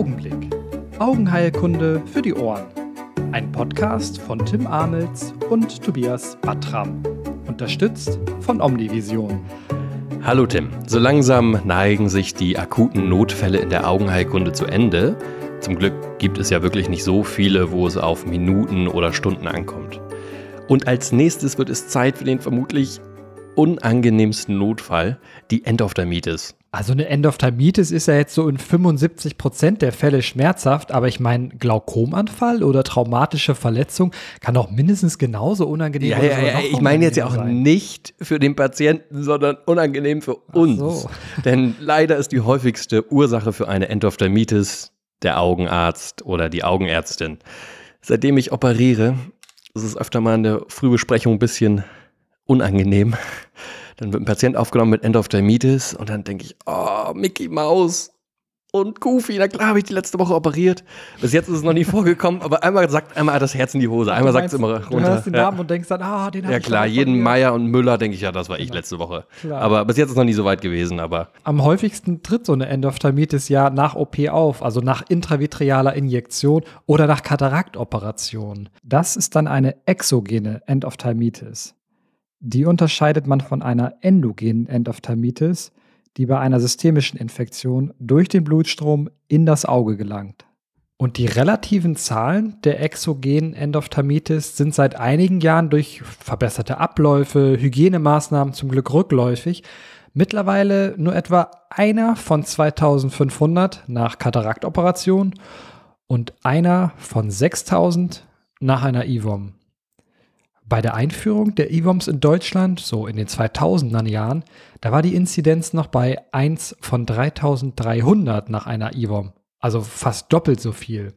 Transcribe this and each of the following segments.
Augenblick. Augenheilkunde für die Ohren. Ein Podcast von Tim Amels und Tobias Battram. Unterstützt von Omnivision. Hallo Tim. So langsam neigen sich die akuten Notfälle in der Augenheilkunde zu Ende. Zum Glück gibt es ja wirklich nicht so viele, wo es auf Minuten oder Stunden ankommt. Und als nächstes wird es Zeit für den vermutlich unangenehmsten Notfall, die Endophthalmitis. Also eine Endophthalmitis ist ja jetzt so in 75 Prozent der Fälle schmerzhaft, aber ich meine, Glaukomanfall oder traumatische Verletzung kann auch mindestens genauso unangenehm sein. Ja, ja, ja, ich meine jetzt ja auch sein. nicht für den Patienten, sondern unangenehm für uns. So. Denn leider ist die häufigste Ursache für eine Endophthalmitis der Augenarzt oder die Augenärztin. Seitdem ich operiere, ist es öfter mal in der Frühbesprechung ein bisschen unangenehm. Dann wird ein Patient aufgenommen mit Endophthalmitis und dann denke ich, oh, Mickey Maus und Goofy, na klar habe ich die letzte Woche operiert. Bis jetzt ist es noch nie vorgekommen, aber einmal sagt einmal das Herz in die Hose, einmal sagt es immer runter. Du hörst den Namen ja. und denkst dann, ah, den habe ja, ich Ja klar, jeden Meier und Müller denke ich, ja, das war ich genau. letzte Woche. Klar. Aber bis jetzt ist es noch nie so weit gewesen, aber. Am häufigsten tritt so eine Endophthalmitis ja nach OP auf, also nach intravitrealer Injektion oder nach Kataraktoperation. Das ist dann eine exogene Endophthalmitis. Die unterscheidet man von einer endogenen Endophthalmitis, die bei einer systemischen Infektion durch den Blutstrom in das Auge gelangt. Und die relativen Zahlen der exogenen Endophthalmitis sind seit einigen Jahren durch verbesserte Abläufe, Hygienemaßnahmen zum Glück rückläufig. Mittlerweile nur etwa einer von 2500 nach Kataraktoperation und einer von 6000 nach einer IVOM. Bei der Einführung der IWOMs in Deutschland, so in den 2000er Jahren, da war die Inzidenz noch bei 1 von 3300 nach einer IWOM, also fast doppelt so viel.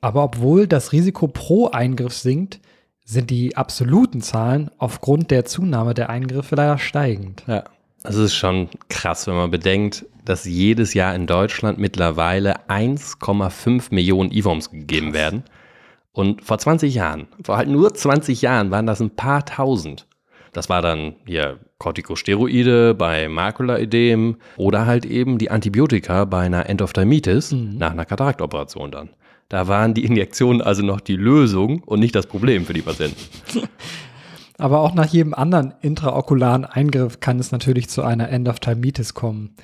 Aber obwohl das Risiko pro Eingriff sinkt, sind die absoluten Zahlen aufgrund der Zunahme der Eingriffe leider steigend. Ja, das ist schon krass, wenn man bedenkt, dass jedes Jahr in Deutschland mittlerweile 1,5 Millionen IWOMs gegeben krass. werden. Und vor 20 Jahren, vor halt nur 20 Jahren waren das ein paar tausend. Das war dann hier Corticosteroide bei Makulaödem oder halt eben die Antibiotika bei einer Endophthalmitis mhm. nach einer Kataraktoperation dann. Da waren die Injektionen also noch die Lösung und nicht das Problem für die Patienten. Aber auch nach jedem anderen intraokularen Eingriff kann es natürlich zu einer Endophthalmitis kommen.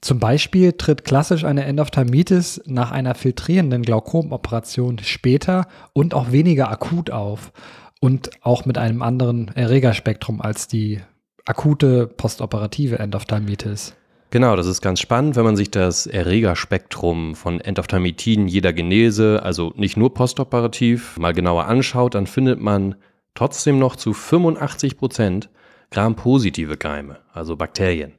Zum Beispiel tritt klassisch eine Endophthalmitis nach einer filtrierenden Glaukomoperation später und auch weniger akut auf und auch mit einem anderen Erregerspektrum als die akute postoperative Endophthalmitis. Genau, das ist ganz spannend, wenn man sich das Erregerspektrum von Endophthalmitiden jeder Genese, also nicht nur postoperativ, mal genauer anschaut, dann findet man trotzdem noch zu 85 Prozent Gram-positive Keime, also Bakterien.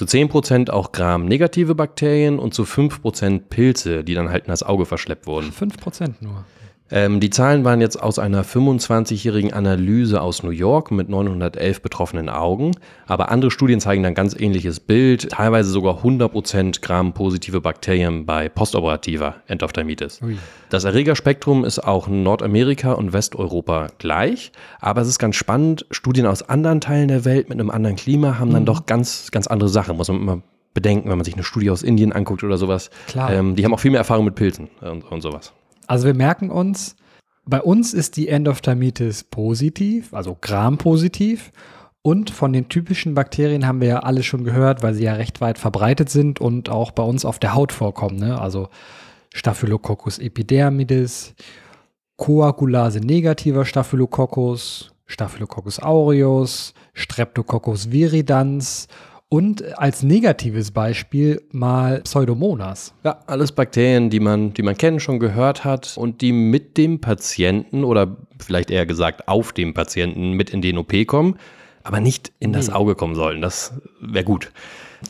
Zu 10% auch Gram-negative Bakterien und zu 5% Pilze, die dann halt in das Auge verschleppt wurden. 5% nur. Ähm, die Zahlen waren jetzt aus einer 25-jährigen Analyse aus New York mit 911 betroffenen Augen. Aber andere Studien zeigen dann ganz ähnliches Bild. Teilweise sogar 100% Gram-positive Bakterien bei postoperativer Endophthalmitis. Ui. Das Erregerspektrum ist auch in Nordamerika und Westeuropa gleich. Aber es ist ganz spannend. Studien aus anderen Teilen der Welt mit einem anderen Klima haben dann mhm. doch ganz, ganz andere Sachen. Muss man immer bedenken, wenn man sich eine Studie aus Indien anguckt oder sowas. Klar. Ähm, die haben auch viel mehr Erfahrung mit Pilzen und, und sowas. Also wir merken uns, bei uns ist die Endophthalmitis positiv, also Gram-positiv. Und von den typischen Bakterien haben wir ja alle schon gehört, weil sie ja recht weit verbreitet sind und auch bei uns auf der Haut vorkommen. Ne? Also Staphylococcus epidermidis, Coagulase negativer Staphylococcus, Staphylococcus aureus, Streptococcus viridans und als negatives Beispiel mal Pseudomonas. Ja, alles Bakterien, die man, die man kennt, schon gehört hat und die mit dem Patienten oder vielleicht eher gesagt auf dem Patienten mit in den OP kommen, aber nicht in das Auge kommen sollen. Das wäre gut.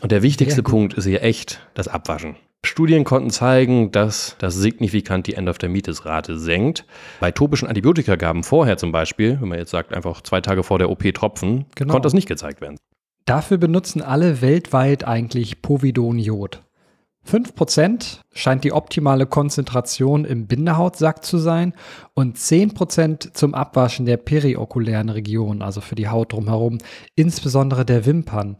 Und der wichtigste Punkt ist hier echt das Abwaschen. Studien konnten zeigen, dass das signifikant die Endophthalmitis-Rate senkt. Bei topischen Antibiotikagaben vorher zum Beispiel, wenn man jetzt sagt, einfach zwei Tage vor der OP tropfen, genau. konnte das nicht gezeigt werden. Dafür benutzen alle weltweit eigentlich Povidoniod. 5% scheint die optimale Konzentration im Bindehautsack zu sein und 10% zum Abwaschen der periokulären Region, also für die Haut drumherum, insbesondere der Wimpern.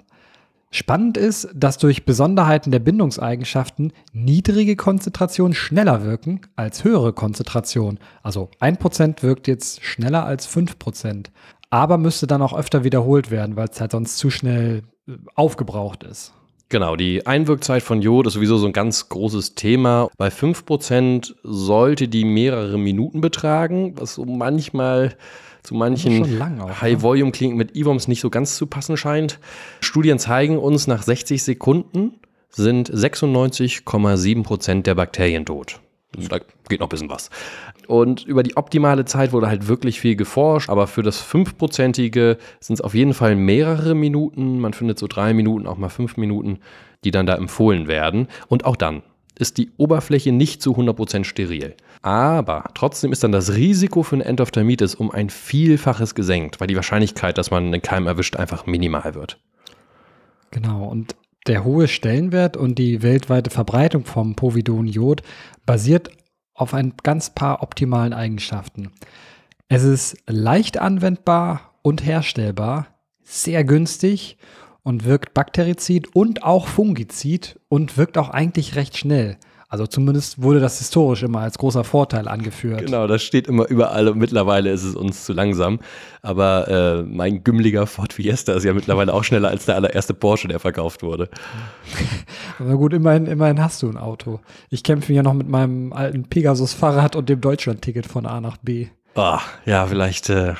Spannend ist, dass durch Besonderheiten der Bindungseigenschaften niedrige Konzentrationen schneller wirken als höhere Konzentrationen. Also 1% wirkt jetzt schneller als 5%, aber müsste dann auch öfter wiederholt werden, weil es halt sonst zu schnell äh, aufgebraucht ist. Genau, die Einwirkzeit von Jod ist sowieso so ein ganz großes Thema. Bei 5% sollte die mehrere Minuten betragen, was so manchmal zu manchen ne? High-Volume-Kliniken mit IVOMs nicht so ganz zu passen scheint. Studien zeigen uns, nach 60 Sekunden sind 96,7 Prozent der Bakterien tot. Da geht noch ein bisschen was. Und über die optimale Zeit wurde halt wirklich viel geforscht, aber für das 5%ige sind es auf jeden Fall mehrere Minuten. Man findet so drei Minuten, auch mal fünf Minuten, die dann da empfohlen werden. Und auch dann ist die Oberfläche nicht zu 100% steril. Aber trotzdem ist dann das Risiko für eine Endophthalmitis um ein Vielfaches gesenkt, weil die Wahrscheinlichkeit, dass man einen Keim erwischt, einfach minimal wird. Genau, und der hohe Stellenwert und die weltweite Verbreitung vom Povidon-Iod basiert auf ein ganz paar optimalen Eigenschaften. Es ist leicht anwendbar und herstellbar, sehr günstig und wirkt bakterizid und auch fungizid und wirkt auch eigentlich recht schnell. Also zumindest wurde das historisch immer als großer Vorteil angeführt. Genau, das steht immer überall und mittlerweile ist es uns zu langsam. Aber äh, mein gümmeliger Ford Fiesta ist ja mittlerweile auch schneller als der allererste Porsche, der verkauft wurde. Aber gut, immerhin, immerhin hast du ein Auto. Ich kämpfe ja noch mit meinem alten Pegasus-Fahrrad und dem Deutschland-Ticket von A nach B. Oh, ja, vielleicht äh,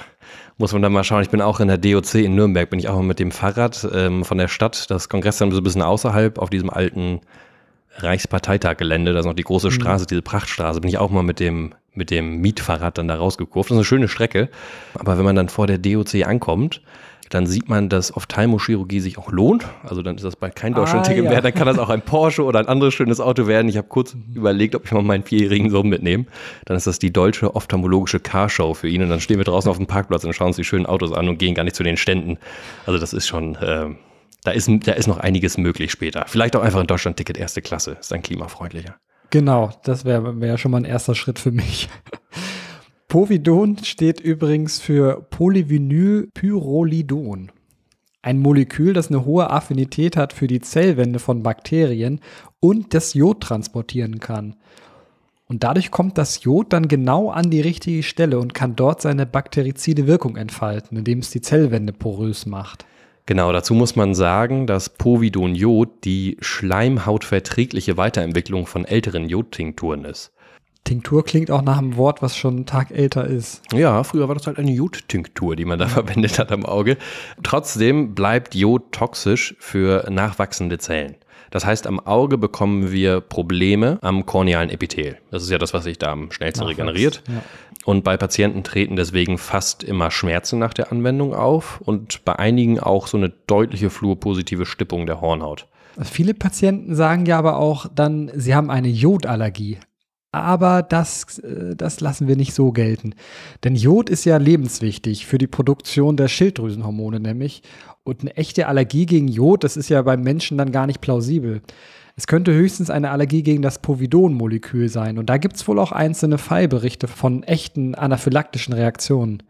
muss man dann mal schauen. Ich bin auch in der DOC in Nürnberg, bin ich auch mit dem Fahrrad ähm, von der Stadt, das Kongresszentrum so ein bisschen außerhalb auf diesem alten Reichsparteitaggelände, da ist noch die große mhm. Straße, mhm. diese Prachtstraße, bin ich auch mal mit dem, mit dem Mietfahrrad dann da rausgekurft. Das ist eine schöne Strecke. Aber wenn man dann vor der DOC ankommt, dann sieht man, dass Ophthalmochirurgie sich auch lohnt. Also dann ist das bald kein Deutschland-Ticket ah, ja. mehr, dann kann das auch ein Porsche oder ein anderes schönes Auto werden. Ich habe kurz mhm. überlegt, ob ich mal meinen vierjährigen Sohn mitnehme. Dann ist das die deutsche ophthalmologische Carshow für ihn und dann stehen wir draußen auf dem Parkplatz und schauen uns die schönen Autos an und gehen gar nicht zu den Ständen. Also das ist schon, äh, da ist, da ist noch einiges möglich später. Vielleicht auch einfach ein Deutschland-Ticket erste Klasse. Ist dann klimafreundlicher. Genau, das wäre wär schon mal ein erster Schritt für mich. Povidon steht übrigens für Polyvinylpyrrolidon. Ein Molekül, das eine hohe Affinität hat für die Zellwände von Bakterien und das Jod transportieren kann. Und dadurch kommt das Jod dann genau an die richtige Stelle und kann dort seine bakterizide Wirkung entfalten, indem es die Zellwände porös macht. Genau, dazu muss man sagen, dass Povidon-Jod die schleimhautverträgliche Weiterentwicklung von älteren Jodtinkturen ist. Tinktur klingt auch nach einem Wort, was schon einen Tag älter ist. Ja, früher war das halt eine Jodtinktur, die man da verwendet hat am Auge. Trotzdem bleibt Jod toxisch für nachwachsende Zellen. Das heißt, am Auge bekommen wir Probleme am kornealen Epithel. Das ist ja das, was sich da am schnellsten Nachwachs, regeneriert. Ja. Und bei Patienten treten deswegen fast immer Schmerzen nach der Anwendung auf und bei einigen auch so eine deutliche fluorpositive Stippung der Hornhaut. Viele Patienten sagen ja aber auch dann, sie haben eine Jodallergie. Aber das, äh, das lassen wir nicht so gelten. Denn Jod ist ja lebenswichtig für die Produktion der Schilddrüsenhormone nämlich. Und eine echte Allergie gegen Jod, das ist ja beim Menschen dann gar nicht plausibel. Es könnte höchstens eine Allergie gegen das Povidon-Molekül sein. Und da gibt es wohl auch einzelne Fallberichte von echten anaphylaktischen Reaktionen.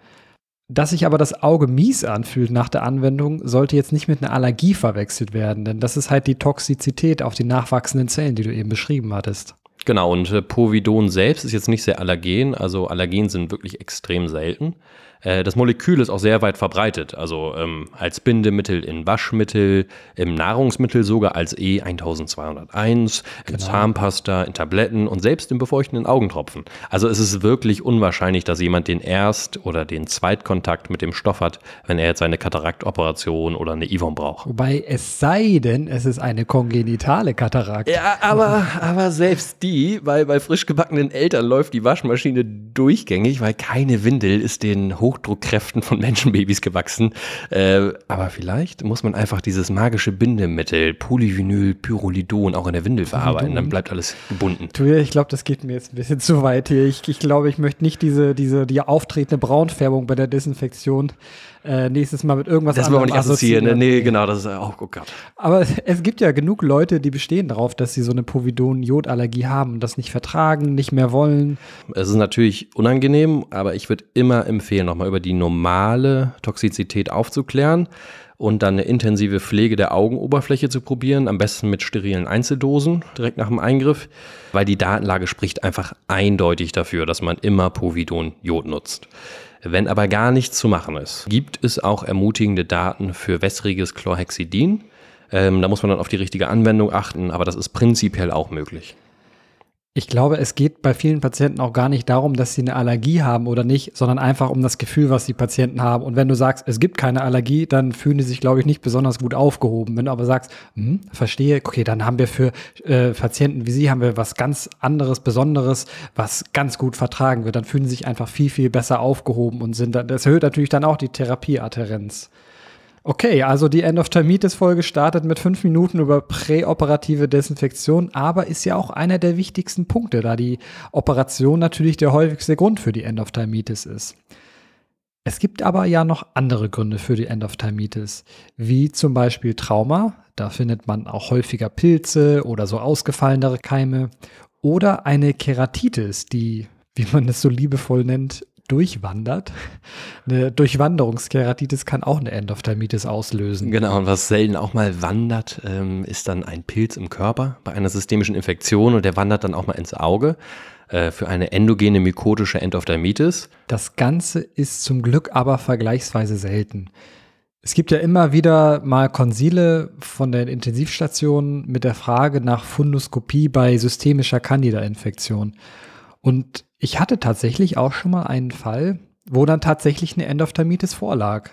Dass sich aber das Auge mies anfühlt nach der Anwendung, sollte jetzt nicht mit einer Allergie verwechselt werden, denn das ist halt die Toxizität auf die nachwachsenden Zellen, die du eben beschrieben hattest. Genau, und äh, Povidon selbst ist jetzt nicht sehr allergen, also Allergen sind wirklich extrem selten. Äh, das Molekül ist auch sehr weit verbreitet, also ähm, als Bindemittel in Waschmittel, im Nahrungsmittel sogar als E1201, genau. in Zahnpasta, in Tabletten und selbst in befeuchtenden Augentropfen. Also es ist wirklich unwahrscheinlich, dass jemand den Erst- oder den Zweitkontakt mit dem Stoff hat, wenn er jetzt eine Kataraktoperation oder eine Ivon braucht. Wobei es sei denn, es ist eine kongenitale Katarakt. Ja, aber, aber selbst die, weil bei frisch gebackenen Eltern läuft die Waschmaschine durchgängig, weil keine Windel ist den hoch Hochdruckkräften von Menschenbabys gewachsen. Äh, aber vielleicht muss man einfach dieses magische Bindemittel Polyvinylpyrrolidon auch in der Windel verarbeiten. Dann bleibt alles gebunden. Du, ich glaube, das geht mir jetzt ein bisschen zu weit hier. Ich, ich glaube, ich möchte nicht diese, diese, die auftretende Braunfärbung bei der Desinfektion äh, nächstes Mal mit irgendwas das anderem Das wollen wir nicht assoziieren. Ne? Nee, genau, das ist auch, oh Gott. Aber es gibt ja genug Leute, die bestehen darauf, dass sie so eine Povidon-Jodallergie haben und das nicht vertragen, nicht mehr wollen. Es ist natürlich unangenehm, aber ich würde immer empfehlen, noch nochmal über die normale Toxizität aufzuklären und dann eine intensive Pflege der Augenoberfläche zu probieren, am besten mit sterilen Einzeldosen direkt nach dem Eingriff, weil die Datenlage spricht einfach eindeutig dafür, dass man immer Povidon Jod nutzt. Wenn aber gar nichts zu machen ist, gibt es auch ermutigende Daten für wässriges Chlorhexidin. Ähm, da muss man dann auf die richtige Anwendung achten, aber das ist prinzipiell auch möglich. Ich glaube, es geht bei vielen Patienten auch gar nicht darum, dass sie eine Allergie haben oder nicht, sondern einfach um das Gefühl, was die Patienten haben. Und wenn du sagst, es gibt keine Allergie, dann fühlen die sich, glaube ich, nicht besonders gut aufgehoben. Wenn du aber sagst, hm, verstehe, okay, dann haben wir für äh, Patienten wie sie haben wir was ganz anderes, Besonderes, was ganz gut vertragen wird, dann fühlen sie sich einfach viel, viel besser aufgehoben und sind dann, das erhöht natürlich dann auch die Therapieadherenz. Okay, also die End of Termitis-Folge startet mit fünf Minuten über präoperative Desinfektion, aber ist ja auch einer der wichtigsten Punkte, da die Operation natürlich der häufigste Grund für die End of Termitis ist. Es gibt aber ja noch andere Gründe für die End of Termitis, wie zum Beispiel Trauma, da findet man auch häufiger Pilze oder so ausgefallenere Keime, oder eine Keratitis, die, wie man es so liebevoll nennt, durchwandert. Eine Durchwanderungskeratitis kann auch eine Endophthalmitis auslösen. Genau, und was selten auch mal wandert, ähm, ist dann ein Pilz im Körper bei einer systemischen Infektion und der wandert dann auch mal ins Auge äh, für eine endogene mykotische Endophthalmitis. Das Ganze ist zum Glück aber vergleichsweise selten. Es gibt ja immer wieder mal Konsile von den Intensivstationen mit der Frage nach Fundoskopie bei systemischer Candida-Infektion. Und ich hatte tatsächlich auch schon mal einen Fall, wo dann tatsächlich eine Endophthalmitis vorlag.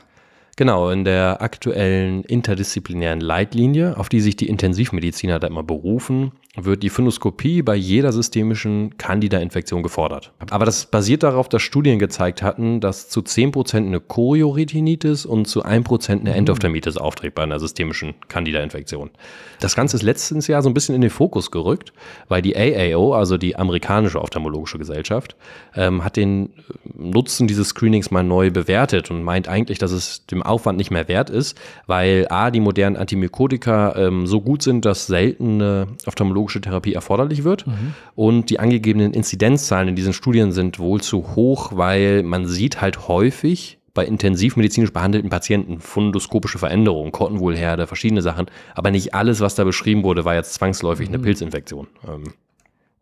Genau, in der aktuellen interdisziplinären Leitlinie, auf die sich die Intensivmediziner da immer berufen, wird die Phonoskopie bei jeder systemischen Candida-Infektion gefordert. Aber das basiert darauf, dass Studien gezeigt hatten, dass zu 10% eine Chorioretinitis und zu 1% eine mhm. Endophthalmitis auftritt bei einer systemischen Candida-Infektion. Das Ganze ist letztens Jahr so ein bisschen in den Fokus gerückt, weil die AAO, also die amerikanische Ophthalmologische Gesellschaft, ähm, hat den Nutzen dieses Screenings mal neu bewertet und meint eigentlich, dass es dem Aufwand nicht mehr wert ist, weil A, die modernen Antimykotika ähm, so gut sind, dass seltene ophthalmologische Therapie erforderlich wird mhm. und die angegebenen Inzidenzzahlen in diesen Studien sind wohl zu hoch, weil man sieht halt häufig bei intensivmedizinisch behandelten Patienten fundoskopische Veränderungen, Kottenwohlherde, verschiedene Sachen, aber nicht alles, was da beschrieben wurde, war jetzt zwangsläufig mhm. eine Pilzinfektion. Ähm,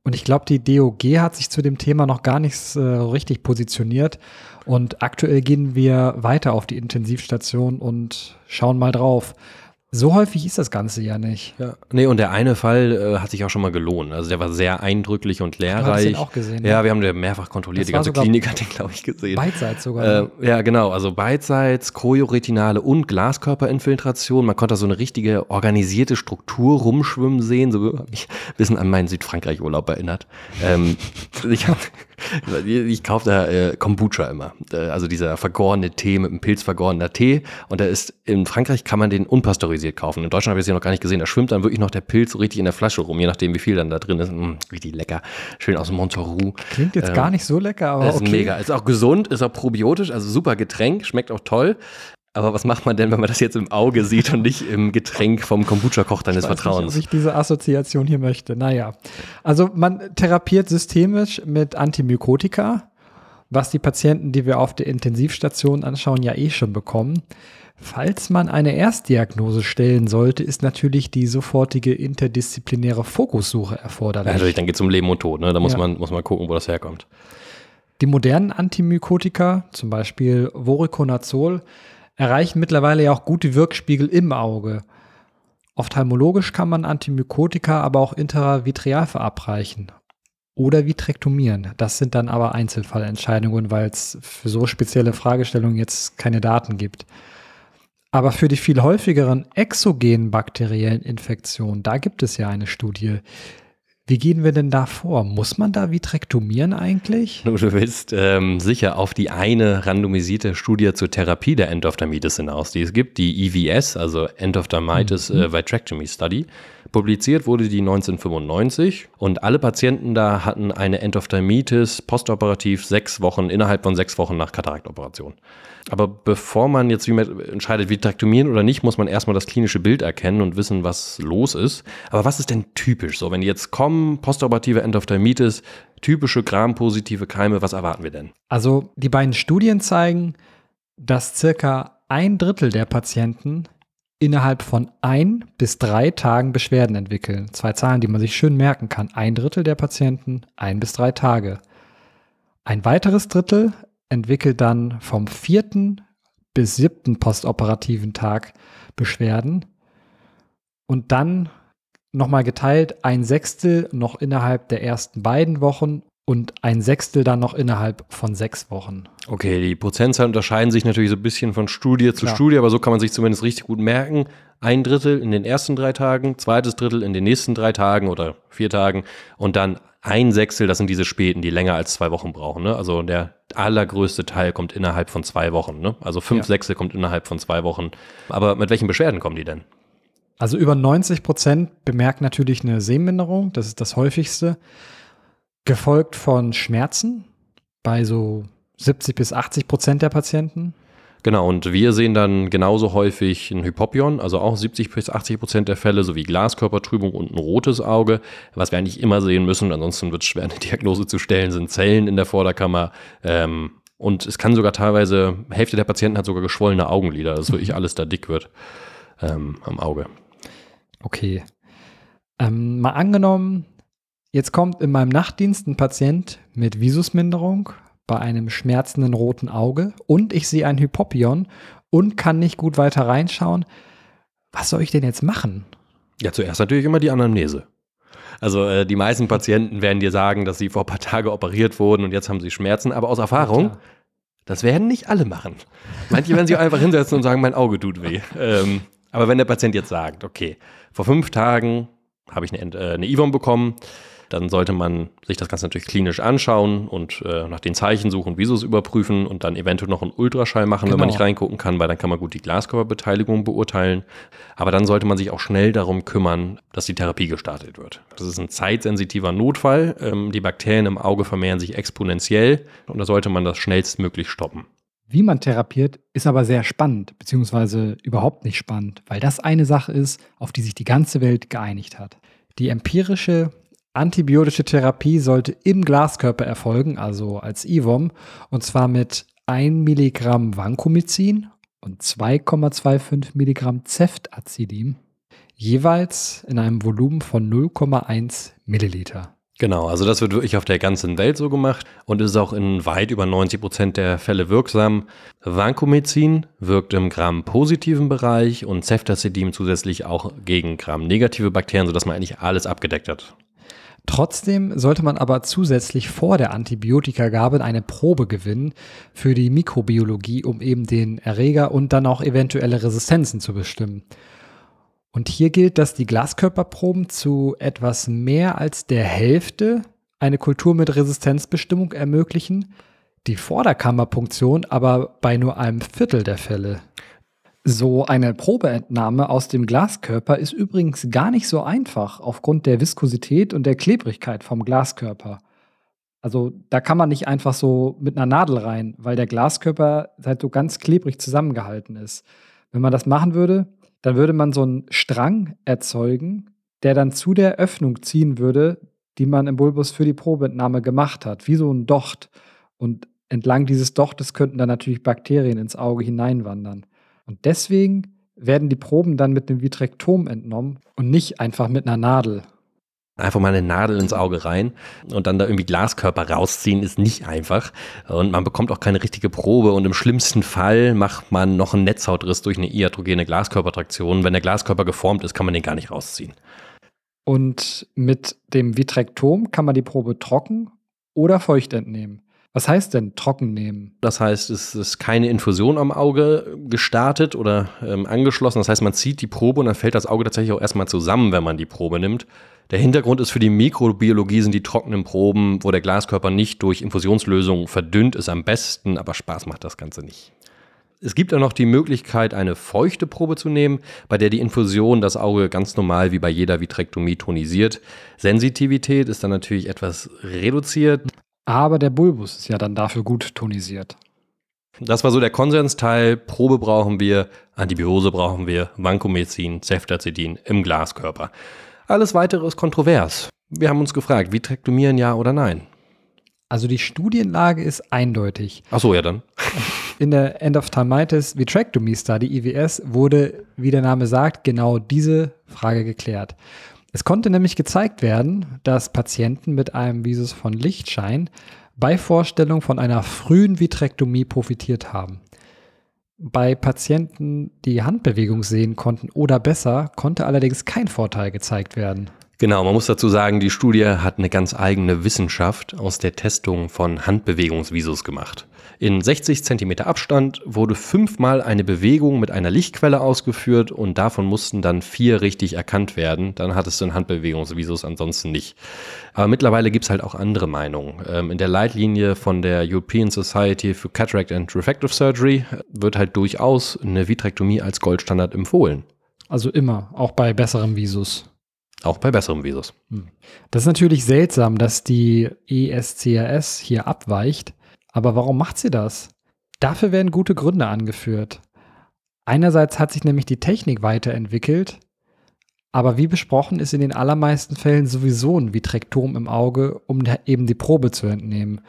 und ich glaube, die DOG hat sich zu dem Thema noch gar nicht äh, richtig positioniert. Und aktuell gehen wir weiter auf die Intensivstation und schauen mal drauf. So häufig ist das Ganze ja nicht. Ja. Nee, und der eine Fall äh, hat sich auch schon mal gelohnt. Also der war sehr eindrücklich und lehrreich. Ich auch gesehen. Ja, ne? wir haben den mehrfach kontrolliert. Das Die ganze Klinik hat den, glaube ich, gesehen. Beidseits sogar. Äh, ne? ja, genau. Also beidseits, chorioretinale und Glaskörperinfiltration. Man konnte da so eine richtige organisierte Struktur rumschwimmen sehen. So habe mich ein bisschen an meinen Südfrankreich-Urlaub erinnert. ähm, ich habe ich kaufe da äh, Kombucha immer. Äh, also dieser vergorene Tee mit einem Pilz vergorener Tee. Und da ist in Frankreich kann man den unpasteurisiert kaufen. In Deutschland habe ich es ja noch gar nicht gesehen. Da schwimmt dann wirklich noch der Pilz so richtig in der Flasche rum, je nachdem, wie viel dann da drin ist. Mmh, richtig lecker. Schön aus Monteroux. Klingt jetzt ähm, gar nicht so lecker, aber. Ist okay. mega. Ist auch gesund, ist auch probiotisch, also super Getränk, schmeckt auch toll. Aber was macht man denn, wenn man das jetzt im Auge sieht und nicht im Getränk vom Kombucha-Koch deines ich weiß Vertrauens? Nicht, ob ich diese Assoziation hier möchte. Naja. Also man therapiert systemisch mit Antimykotika, was die Patienten, die wir auf der Intensivstation anschauen, ja eh schon bekommen. Falls man eine Erstdiagnose stellen sollte, ist natürlich die sofortige interdisziplinäre Fokussuche erforderlich. Ja, natürlich, dann geht es um Leben und Tod. Ne? Da muss, ja. man, muss man gucken, wo das herkommt. Die modernen Antimykotika, zum Beispiel Voriconazol, erreichen mittlerweile ja auch gute Wirkspiegel im Auge. Ophthalmologisch kann man Antimykotika aber auch intravitreal verabreichen oder vitrektomieren. Das sind dann aber Einzelfallentscheidungen, weil es für so spezielle Fragestellungen jetzt keine Daten gibt. Aber für die viel häufigeren exogenen bakteriellen Infektionen, da gibt es ja eine Studie, wie gehen wir denn da vor? Muss man da vitrektomieren eigentlich? Du willst ähm, sicher auf die eine randomisierte Studie zur Therapie der Endophthalmitis hinaus, die es gibt, die EVS, also Endophthalmitis mhm. äh, Vitrectomy Study. Publiziert wurde die 1995 und alle Patienten da hatten eine Endophthalmitis postoperativ sechs Wochen, innerhalb von sechs Wochen nach Kataraktoperation. Aber bevor man jetzt entscheidet, vitrektomieren oder nicht, muss man erstmal das klinische Bild erkennen und wissen, was los ist. Aber was ist denn typisch? So, wenn die jetzt kommen, postoperative Endophthalmitis, typische Gram-positive Keime, was erwarten wir denn? Also die beiden Studien zeigen, dass circa ein Drittel der Patienten innerhalb von ein bis drei Tagen Beschwerden entwickeln. Zwei Zahlen, die man sich schön merken kann. Ein Drittel der Patienten, ein bis drei Tage. Ein weiteres Drittel entwickelt dann vom vierten bis siebten postoperativen Tag Beschwerden. Und dann nochmal geteilt, ein Sechstel noch innerhalb der ersten beiden Wochen und ein Sechstel dann noch innerhalb von sechs Wochen. Okay, die Prozentzahlen unterscheiden sich natürlich so ein bisschen von Studie zu Klar. Studie, aber so kann man sich zumindest richtig gut merken. Ein Drittel in den ersten drei Tagen, zweites Drittel in den nächsten drei Tagen oder vier Tagen und dann ein Sechstel, das sind diese Späten, die länger als zwei Wochen brauchen. Ne? Also der allergrößte Teil kommt innerhalb von zwei Wochen. Ne? Also fünf Ja. Sechstel kommt innerhalb von zwei Wochen. Aber mit welchen Beschwerden kommen die denn? Also über 90 Prozent bemerken natürlich eine Sehminderung, das ist das häufigste, gefolgt von Schmerzen bei so 70 bis 80 Prozent der Patienten. Genau, und wir sehen dann genauso häufig ein Hypopion, also auch 70 bis 80 Prozent der Fälle, sowie Glaskörpertrübung und ein rotes Auge. Was wir eigentlich immer sehen müssen, ansonsten wird es schwer, eine Diagnose zu stellen, sind Zellen in der Vorderkammer. Ähm, und es kann sogar teilweise, Hälfte der Patienten hat sogar geschwollene Augenlider, dass wirklich alles da dick wird ähm, am Auge. Okay. Ähm, mal angenommen, jetzt kommt in meinem Nachtdienst ein Patient mit Visusminderung bei einem schmerzenden roten Auge und ich sehe ein Hypopion und kann nicht gut weiter reinschauen. Was soll ich denn jetzt machen? Ja, zuerst natürlich immer die Anamnese. Also äh, die meisten Patienten werden dir sagen, dass sie vor ein paar Tagen operiert wurden und jetzt haben sie Schmerzen, aber aus Erfahrung, Klar. Das werden nicht alle machen. Manche werden sich einfach hinsetzen und sagen, mein Auge tut weh. Ähm, aber wenn der Patient jetzt sagt, okay, vor fünf Tagen habe ich eine, äh, eine IVOM bekommen, dann sollte man sich das Ganze natürlich klinisch anschauen und äh, nach den Zeichen suchen, Visus überprüfen und dann eventuell noch einen Ultraschall machen, wenn man Genau. nicht reingucken kann, weil dann kann man gut die Glaskörperbeteiligung beurteilen. Aber dann sollte man sich auch schnell darum kümmern, dass die Therapie gestartet wird. Das ist ein zeitsensitiver Notfall. Ähm, die Bakterien im Auge vermehren sich exponentiell und da sollte man das schnellstmöglich stoppen. Wie man therapiert, ist aber sehr spannend, beziehungsweise überhaupt nicht spannend, weil das eine Sache ist, auf die sich die ganze Welt geeinigt hat. Die empirische antibiotische Therapie sollte im Glaskörper erfolgen, also als IVOM, und zwar mit 1 Milligramm Vancomycin und 2,25 Milligramm Ceftazidim, jeweils in einem Volumen von 0,1 Milliliter. Genau, also das wird wirklich auf der ganzen Welt so gemacht und ist auch in weit über 90 Prozent der Fälle wirksam. Vancomycin wirkt im Gram-positiven Bereich und Ceftazidin zusätzlich auch gegen Gram-negative Bakterien, sodass man eigentlich alles abgedeckt hat. Trotzdem sollte man aber zusätzlich vor der Antibiotikagabe eine Probe gewinnen für die Mikrobiologie, um eben den Erreger und dann auch eventuelle Resistenzen zu bestimmen. Und hier gilt, dass die Glaskörperproben zu etwas mehr als der Hälfte eine Kultur mit Resistenzbestimmung ermöglichen, die Vorderkammerpunktion aber bei nur einem Viertel der Fälle. So eine Probeentnahme aus dem Glaskörper ist übrigens gar nicht so einfach aufgrund der Viskosität und der Klebrigkeit vom Glaskörper. Also da kann man nicht einfach so mit einer Nadel rein, weil der Glaskörper halt so ganz klebrig zusammengehalten ist. Wenn man das machen würde, dann würde man so einen Strang erzeugen, der dann zu der Öffnung ziehen würde, die man im Bulbus für die Probeentnahme gemacht hat, wie so ein Docht. Und entlang dieses Dochtes könnten dann natürlich Bakterien ins Auge hineinwandern. Und deswegen werden die Proben dann mit einem Vitrektom entnommen und nicht einfach mit einer Nadel. Einfach mal eine Nadel ins Auge rein und dann da irgendwie Glaskörper rausziehen, ist nicht einfach. Und man bekommt auch keine richtige Probe. Und im schlimmsten Fall macht man noch einen Netzhautriss durch eine iatrogene Glaskörpertraktion. Wenn der Glaskörper geformt ist, kann man den gar nicht rausziehen. Und mit dem Vitrektom kann man die Probe trocken oder feucht entnehmen. Was heißt denn trocken nehmen? Das heißt, es ist keine Infusion am Auge gestartet oder ähm, angeschlossen. Das heißt, man zieht die Probe und dann fällt das Auge tatsächlich auch erstmal zusammen, wenn man die Probe nimmt. Der Hintergrund ist für die Mikrobiologie sind die trockenen Proben, wo der Glaskörper nicht durch Infusionslösung verdünnt ist, am besten, aber Spaß macht das Ganze nicht. Es gibt auch noch die Möglichkeit, eine feuchte Probe zu nehmen, bei der die Infusion das Auge ganz normal wie bei jeder Vitrektomie tonisiert. Sensitivität ist dann natürlich etwas reduziert. Aber der Bulbus ist ja dann dafür gut tonisiert. Das war so der Konsensteil. Probe brauchen wir, Antibiose brauchen wir, Vancomycin, Ceftazidin im Glaskörper. Alles weitere ist kontrovers. Wir haben uns gefragt, Vitrektomieren ja oder nein? Also die Studienlage ist eindeutig. Ach so, ja dann. In der Endophthalmitis Vitrectomy Study, IWS, wurde, wie der Name sagt, genau diese Frage geklärt. Es konnte nämlich gezeigt werden, dass Patienten mit einem Visus von Lichtschein bei Vorstellung von einer frühen Vitrektomie profitiert haben. Bei Patienten, die Handbewegung sehen konnten oder besser, konnte allerdings kein Vorteil gezeigt werden. Genau, man muss dazu sagen, die Studie hat eine ganz eigene Wissenschaft aus der Testung von Handbewegungsvisus gemacht. In 60 Zentimeter Abstand wurde fünfmal eine Bewegung mit einer Lichtquelle ausgeführt und davon mussten dann vier richtig erkannt werden. Dann hattest du ein Handbewegungsvisus, ansonsten nicht. Aber mittlerweile gibt es halt auch andere Meinungen. Ähm, in der Leitlinie von der European Society for Cataract and Refractive Surgery wird halt durchaus eine Vitrektomie als Goldstandard empfohlen. Also immer, auch bei besserem Visus. Auch bei besserem Visus. Hm. Das ist natürlich seltsam, dass die ESCRS hier abweicht. Aber warum macht sie das? Dafür werden gute Gründe angeführt. Einerseits hat sich nämlich die Technik weiterentwickelt, aber wie besprochen ist in den allermeisten Fällen sowieso ein Vitrektom im Auge, um eben die Probe zu entnehmen.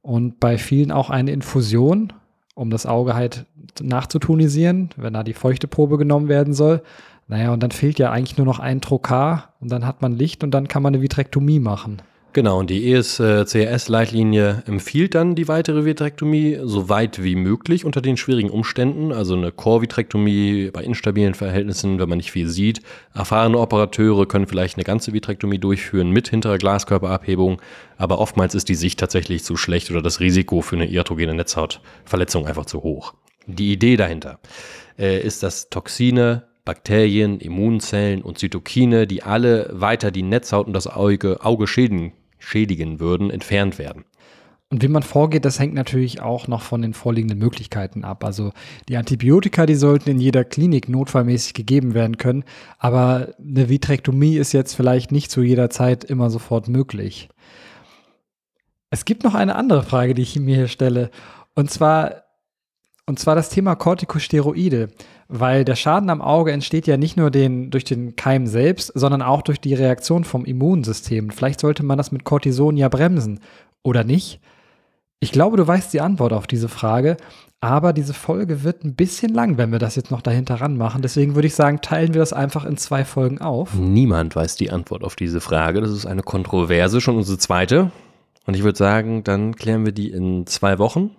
Und bei vielen auch eine Infusion, um das Auge halt nachzutonisieren, wenn da die feuchte Probe genommen werden soll. Naja, und dann fehlt ja eigentlich nur noch ein Trokar und dann hat man Licht und dann kann man eine Vitrektomie machen. Genau, und die ESCRS-Leitlinie empfiehlt dann die weitere Vitrektomie so weit wie möglich unter den schwierigen Umständen, also eine Core-Vitrektomie bei instabilen Verhältnissen, wenn man nicht viel sieht. Erfahrene Operateure können vielleicht eine ganze Vitrektomie durchführen mit hinterer Glaskörperabhebung, aber oftmals ist die Sicht tatsächlich zu schlecht oder das Risiko für eine iatrogene Netzhautverletzung einfach zu hoch. Die Idee dahinter äh, ist, dass Toxine Bakterien, Immunzellen und Zytokine, die alle weiter die Netzhaut und das Auge, Auge schädigen, schädigen würden, entfernt werden. Und wie man vorgeht, das hängt natürlich auch noch von den vorliegenden Möglichkeiten ab. Also die Antibiotika, die sollten in jeder Klinik notfallmäßig gegeben werden können, aber eine Vitrektomie ist jetzt vielleicht nicht zu jeder Zeit immer sofort möglich. Es gibt noch eine andere Frage, die ich mir hier stelle. Und zwar, und zwar das Thema Corticosteroide weil der Schaden am Auge entsteht ja nicht nur den, durch den Keim selbst, sondern auch durch die Reaktion vom Immunsystem. Vielleicht sollte man das mit Cortison ja bremsen, oder nicht? Ich glaube, du weißt die Antwort auf diese Frage, aber diese Folge wird ein bisschen lang, wenn wir das jetzt noch dahinter ran machen. Deswegen würde ich sagen, teilen wir das einfach in zwei Folgen auf. Niemand weiß die Antwort auf diese Frage. Das ist eine Kontroverse, schon unsere zweite. Und ich würde sagen, dann klären wir die in zwei Wochen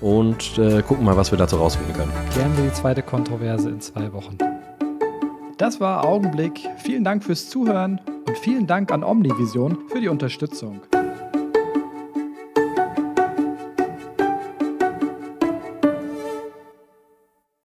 und äh, gucken mal, was wir dazu rausfinden können. Klären die zweite Kontroverse in zwei Wochen. Das war Augenblick. Vielen Dank fürs Zuhören und vielen Dank an Omnivision für die Unterstützung.